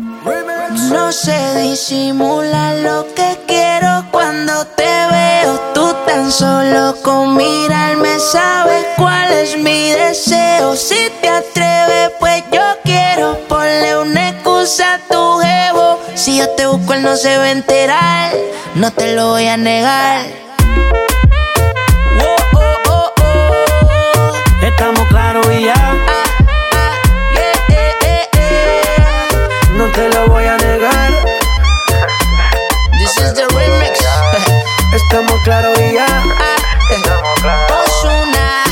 No se disimula lo que quiero cuando te veo. Tú tan solo con mirarme sabes cuál es mi deseo. Si te atreves, pues yo quiero ponle una excusa a tu jevo. Si yo te busco, él no se va a enterar. No te lo voy a negar. Estamos claros y ya. No te lo voy a negar. This is the remix. Estamos claros y ya. Ozuna.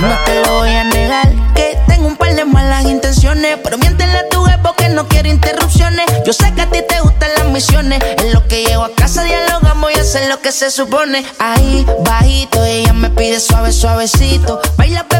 No te lo voy a negar que tengo un par de malas intenciones, pero miéntele a tu jefe que no quiere interrupciones. Yo sé que a ti te gustan las misiones, en lo que llego a casa dialogamos y hacer lo que se supone. Ahí bajito ella me pide suave suavecito, baila bebé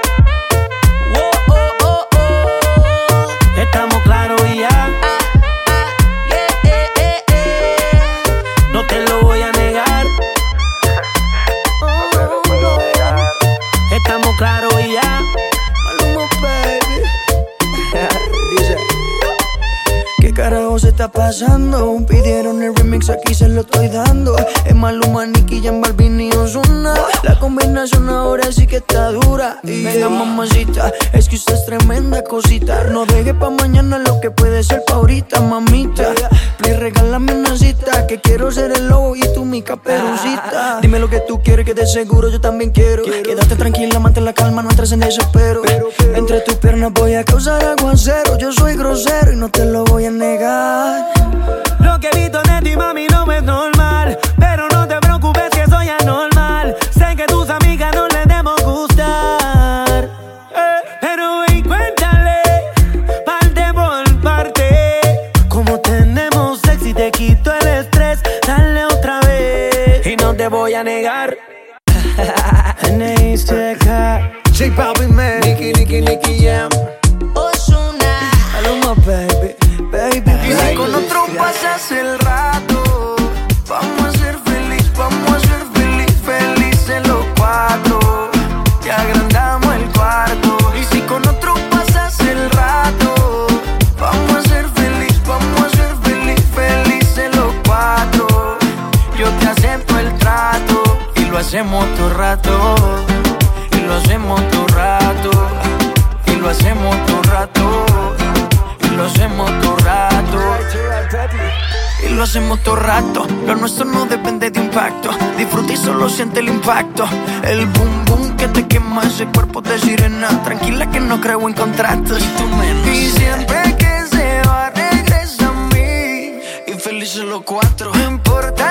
Está pasando? Pidieron el remix, aquí se lo estoy dando. Es Maluma, Nicky, Jan Balvin y Ozuna. La combinación ahora sí que está dura. Y venga, mamacita, es que usted es tremenda cosita. No deje pa' mañana lo que puede ser pa' ahorita, mamita. Please, regálame una cita, que quiero ser el lobo y tú mi caperucita. Dime lo que tú quieres, que de seguro yo también quiero. Quédate tranquila, mantén la calma, no entres en desespero. Entre tus piernas voy a causar aguacero. Yo soy grosero y no te lo voy a negar. Lo que he visto de ti, mami, no es normal. Pero no te preocupes que soy anormal. Sé que tus amigas no les debemos gustar. Eh, pero y cuéntale, parte por parte. Como tenemos sexy, y te quito el estrés. Dale otra vez. Y no te voy a negar. nuestro no depende de impacto. Disfruta y solo siente el impacto. El boom boom que te quema ese cuerpo de sirena. Tranquila que no creo en contratos. Y tú menos. Y siempre que se va, regresa a mí. Y felices los cuatro. No importa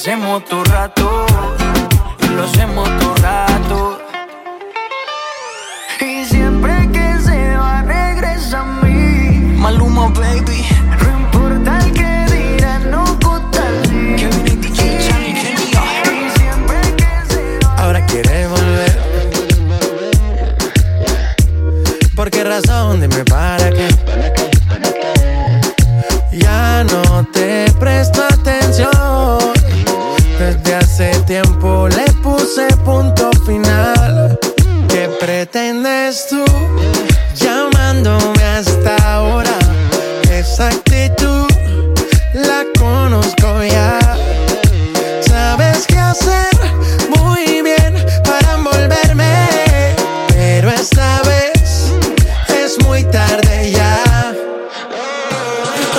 hacemos todo rato. Lo hacemos todo rato. Y siempre que se va, regresa a mí. Maluma, baby. No importa el que dirán, no gusta que se va. Ahora quiere volver. ¿Por qué razón? Dime para qué. Ya no te presto atención. Hasta ahora? Esa actitud la conozco ya. Sabes qué hacer muy bien para envolverme, pero esta vez es muy tarde ya.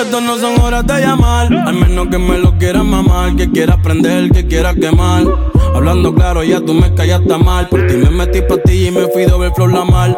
Estas no son horas de llamar, al menos que me lo quieras mamar, que quiera prender, que quiera quemar. Hablando claro, ya tú me callaste mal. Por ti me metí ti y me fui doble flor la mal.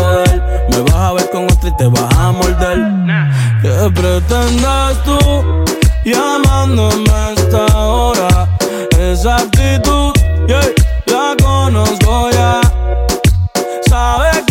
Vas a ver con otra y te vas a morder. ¿Qué pretendes tú llamándome a esta hora? Esa actitud, yeah, la conozco ya. Sabes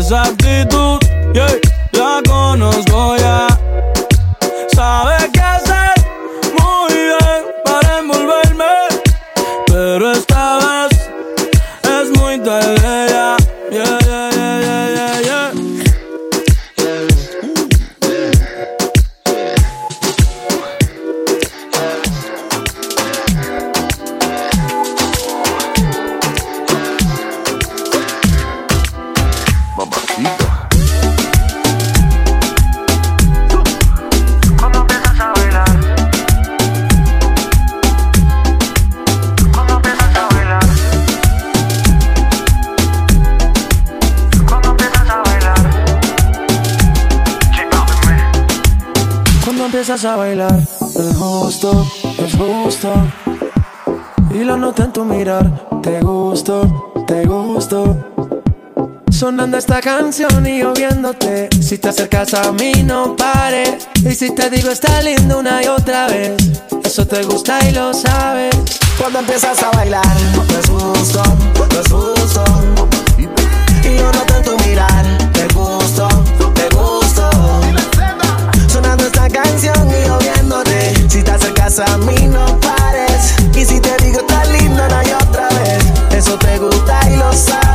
Esa actitud, yeah, la conozco ya. Gusto. Sonando esta canción y yo viéndote. Si te acercas a mí, no pares. Y si te digo está lindo una y otra vez, eso te gusta y lo sabes. Cuando empiezas a bailar, es justo, es justo. Y yo noto en tu mirar, te gusto, te gusto. Sonando esta canción y yo viéndote. Si te acercas a mí, no pares. Y si te digo está lindo una y otra vez, eso te gusta y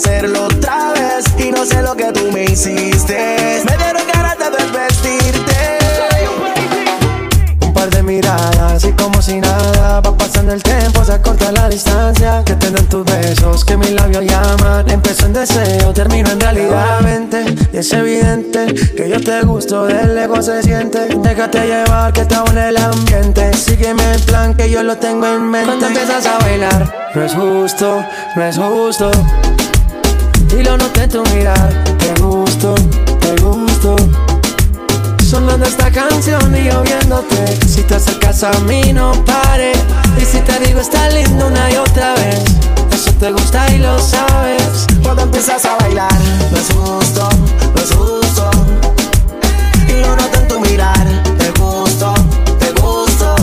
hacerlo otra vez. Y no sé lo que tú me hiciste. Me dieron ganas de desvestirte. Un par de miradas y como si nada Va pasando el tiempo, se acorta la distancia Que te dan tus besos, que mis labios llaman Empezó en deseo, termino en realidad Vente, y es evidente Que yo te gusto, del lejos se siente Déjate llevar, que te une el ambiente Sígueme el plan, que yo lo tengo en mente Cuando empiezas a bailar No es justo, no es justo Y lo noté en tu mirar Te gusto, te gusto. Sonando esta canción y yo viéndote Si te acercas a mí no pare. Y si te digo está lindo una y otra vez. Eso te gusta y lo sabes. Cuando empiezas a bailar justo, no es justo. Y lo noto en tu mirar Te gusto, te gusto.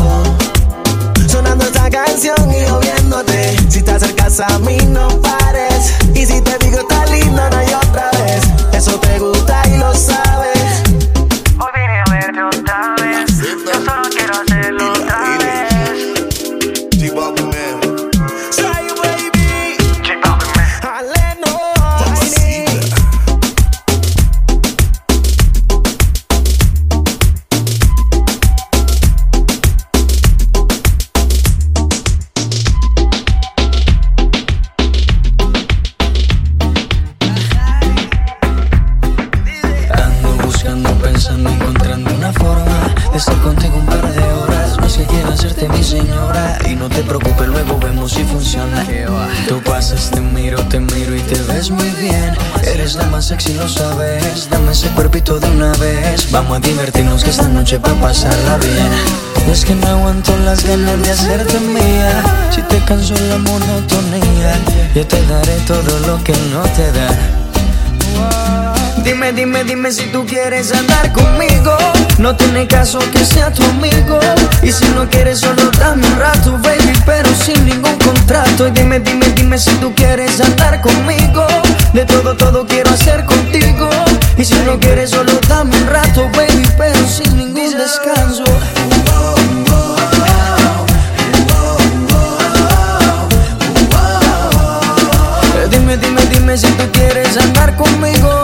Sonando esta canción y yo viéndote Si te acercas a mí no pares. Y si te digo está que no aguanto las ganas de hacerte mía. Si te canso la monotonía, yo te daré todo lo que no te da. Dime, dime, dime si tú quieres andar conmigo. No tiene caso que sea tu amigo. Y si no quieres, solo dame un rato, baby, pero sin ningún contrato. Y dime, dime, dime si tú quieres andar conmigo. De todo, todo quiero hacer contigo. Y si no quieres, solo dame un rato, baby, pero sin ningún descanso. Dime, dime, dime si tú quieres andar conmigo.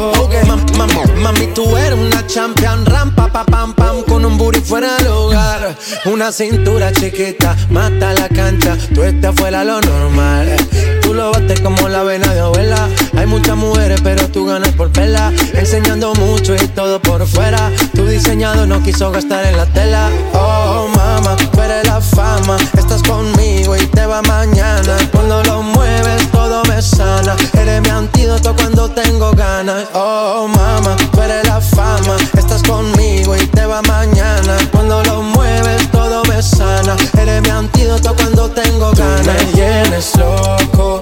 mami, tú eres una champion, rampa, pa, pam, pam, con un booty fuera del hogar. Una cintura chiquita, mata la cancha, tú estás fuera lo normal. Tú lo bates como la vena de abuela. Hay muchas mujeres, pero tú ganas por vela. Enseñando mucho y todo por fuera. Tu diseñado no quiso gastar en la tela. Oh, mama, tú eres la fama. Estás conmigo y te va mañana. Cuando lo mueves, todo me sana. Eres mi antídoto cuando tengo ganas. Oh, mama, tú eres la fama. Estás conmigo y te va mañana. Cuando lo mueves, todo me sana. Eres mi antídoto cuando tengo Tú ganas. me loco, loco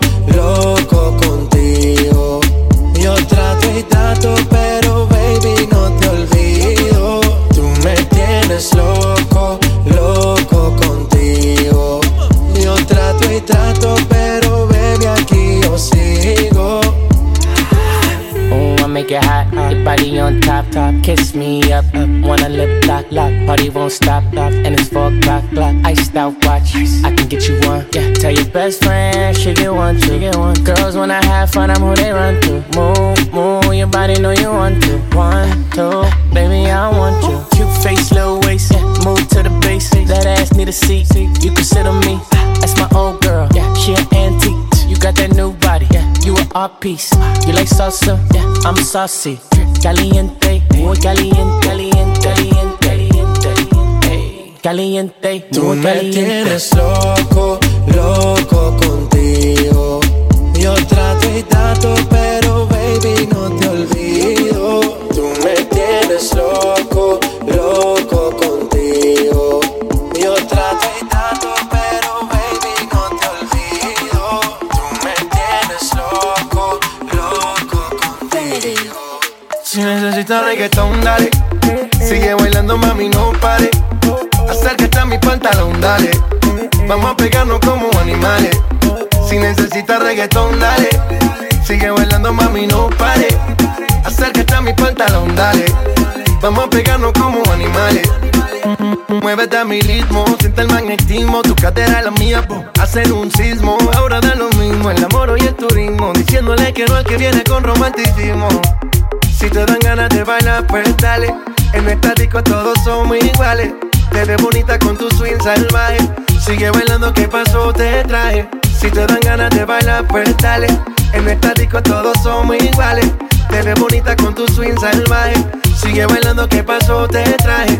body on top, top. Kiss me up, up. Wanna lip lock, lock. Party won't stop, stop. And it's four o'clock, clock. Iced out watch, I can get you one. Yeah, tell your best friend she get one, she get one. Girls when I have fun, I'm who they run to. Move, move, your body know you want to. One, two, baby I want you. Cute face, little waist, yeah. Move to the base. That ass need a seat, you can sit on me. That's my old girl, yeah. She an antique. You got that new body, yeah. You an art piece. Uh. You like salsa, yeah. I'm saucy. Caliente, muy caliente, caliente, caliente, caliente, caliente, Tú muy me caliente. tienes loco, loco contigo. Yo trato y trato, pero baby no reggaetón, dale. Sigue bailando, mami, no pare. Acércate a mi pantalón, dale. Vamos a pegarnos como animales. Si necesitas reggaetón, dale. Sigue bailando, mami, no pare. Acércate a mi pantalón, dale. Vamos a pegarnos como animales. Muévete a mi ritmo, siente el magnetismo, tu cadera es la mía, po. hacen un sismo. Ahora da lo mismo, el amor y el turismo, diciéndole que no al que viene con romanticismo. Si te dan ganas de bailar, pues dale. En nuestra disco todos somos iguales. Te ves bonita con tu swing salvaje. Sigue bailando, ¿qué pasó? Te traje. Si te dan ganas de bailar, pues dale. En nuestra disco todos somos iguales. Te ves bonita con tu swing salvaje. Sigue bailando, ¿qué pasó? Te traje.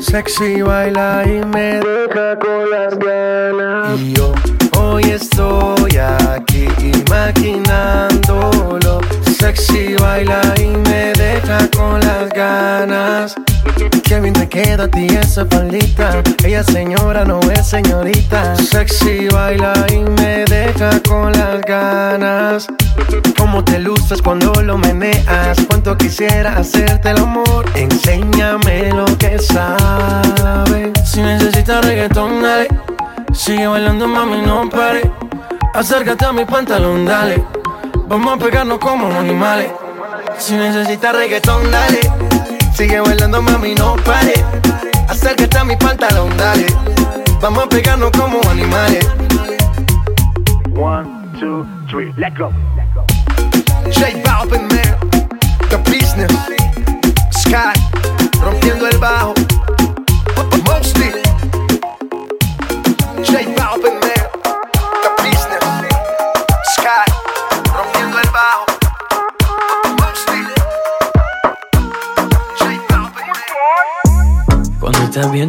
Sexy baila y me deja con las ganas. Y yo hoy estoy aquí imaginándolo. Sexy baila y me deja con las ganas. Qué bien te queda a ti esa faldita. Ella señora no es señorita. Sexy baila y me deja con las ganas. Cómo te luces cuando lo meneas. Cuánto quisiera hacerte el amor. Enséñame lo que sabes. Si necesitas reggaetón, dale. Sigue bailando, mami, no pare. Acércate a mi pantalón, dale. Vamos a pegarnos como animales. Si necesitas reggaetón, dale. Sigue bailando, mami, no pare. Acércate a mi pantalón, dale. Vamos a pegarnos como animales. One, two, three, let go. J Balvin, man.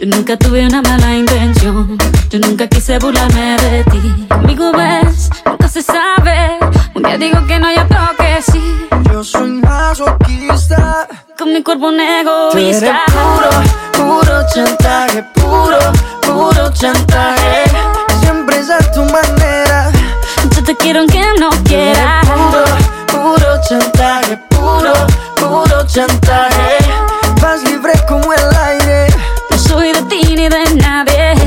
Yo nunca tuve una mala intención. Yo nunca quise burlarme de ti. Conmigo ves, nunca se sabe. Un día digo que no, y otro que sí. Yo soy masoquista. Con mi cuerpo un egoísta. puro, puro chantaje. Puro, puro chantaje. Siempre es a tu manera. Yo te quiero aunque no quieras. Puro, puro chantaje. Puro, puro chantaje.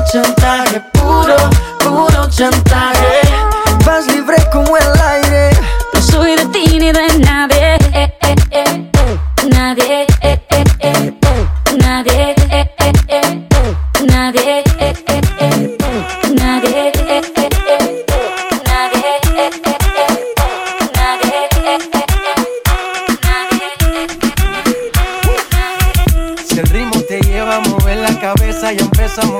Puro, chantaje. Puro, puro chantaje. Vas libre como el aire. No soy de ti ni de nadie. Eh, eh, eh, eh. Nadie. eh, eh, eh, eh. Nadie. eh, eh, eh. Nadie. eh, eh, eh. Nadie. eh, eh, eh. Nadie. eh, eh, eh. Nadie. eh, eh, eh. Si el ritmo te lleva a mover la cabeza, ya empezamos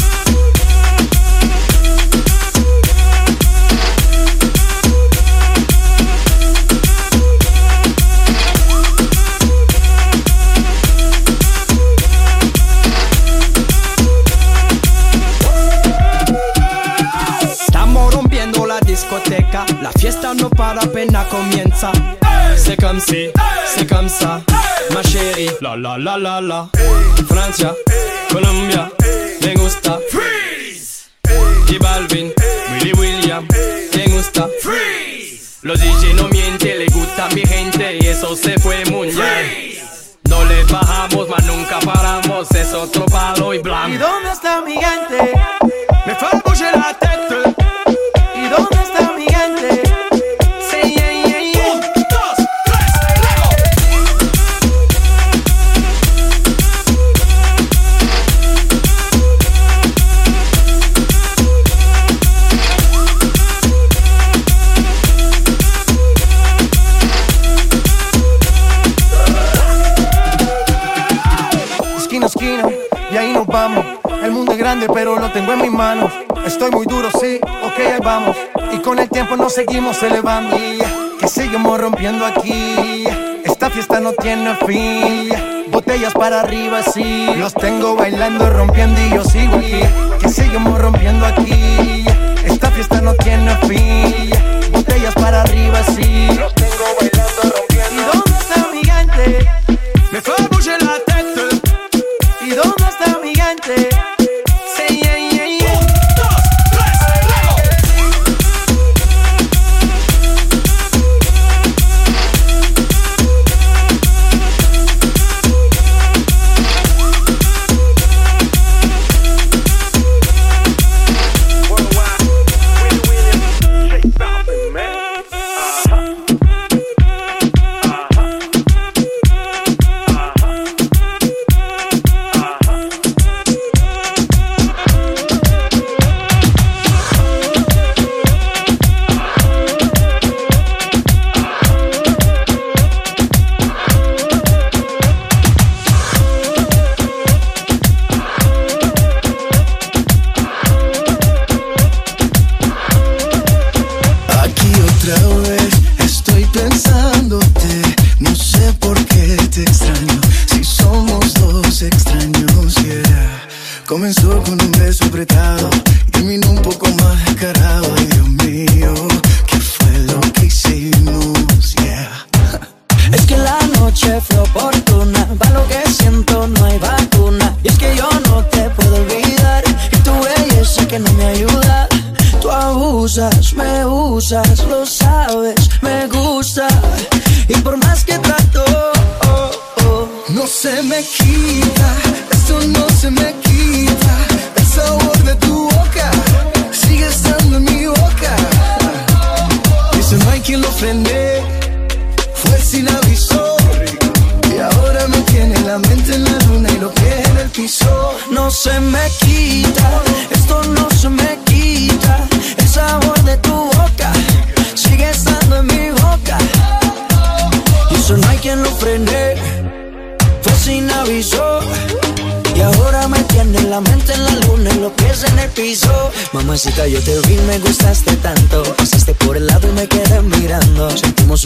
Fiesta no para apenas comienza. C'est comme si, c'est comme ça, ma chérie. La la la la la. Francia, Colombia, me gusta. Freeze. Y Balvin, Willy William, me gusta. Freeze. Los DJ no mienten, le gusta mi gente y eso se fue mundial. No le bajamos, mas nunca paramos, es otro palo ¿Y blanco. Seguimos elevando. Que seguimos rompiendo aquí. Esta fiesta no tiene fin. Botellas para arriba, sí. Los tengo bailando, rompiendo y yo sigo aquí. Que seguimos rompiendo aquí. Esta fiesta no tiene fin. Botellas para arriba, sí. Los tengo bailando, rompiendo. ¿Y dónde está mi gente?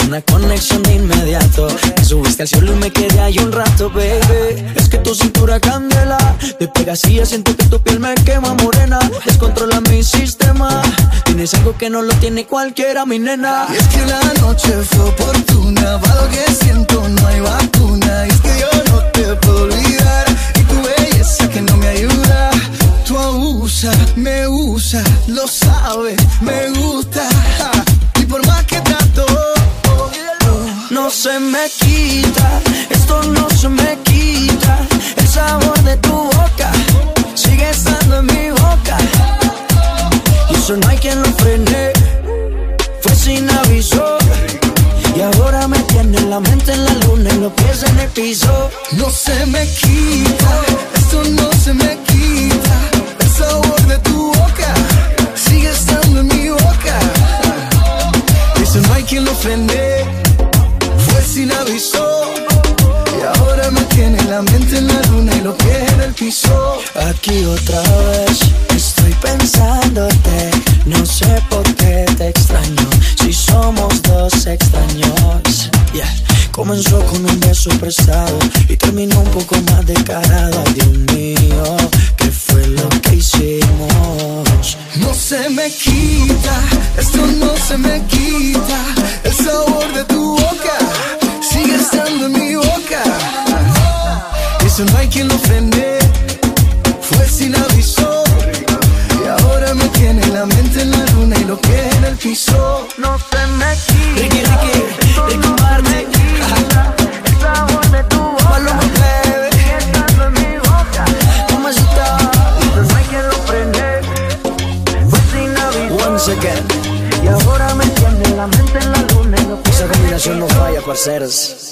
una conexión de inmediato. Me subiste al cielo y me quedé ahí un rato, baby. Es que tu cintura candela, te pegas y ya siento que tu piel me quema morena. Descontrola mi sistema, tienes algo que no lo tiene cualquiera, mi nena. Y es que la noche fue por Comenzó con un beso prestado y terminó un poco más descarada. Dios mío, ¿qué fue lo que hicimos? No se me quita, esto no se me quita. El sabor de tu boca sigue estando en mi boca. Eso no hay quien lo frene, fue sin aviso. Y ahora me tiene la mente en la luna y lo que en el piso. No parceiras.